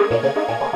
ハ ハ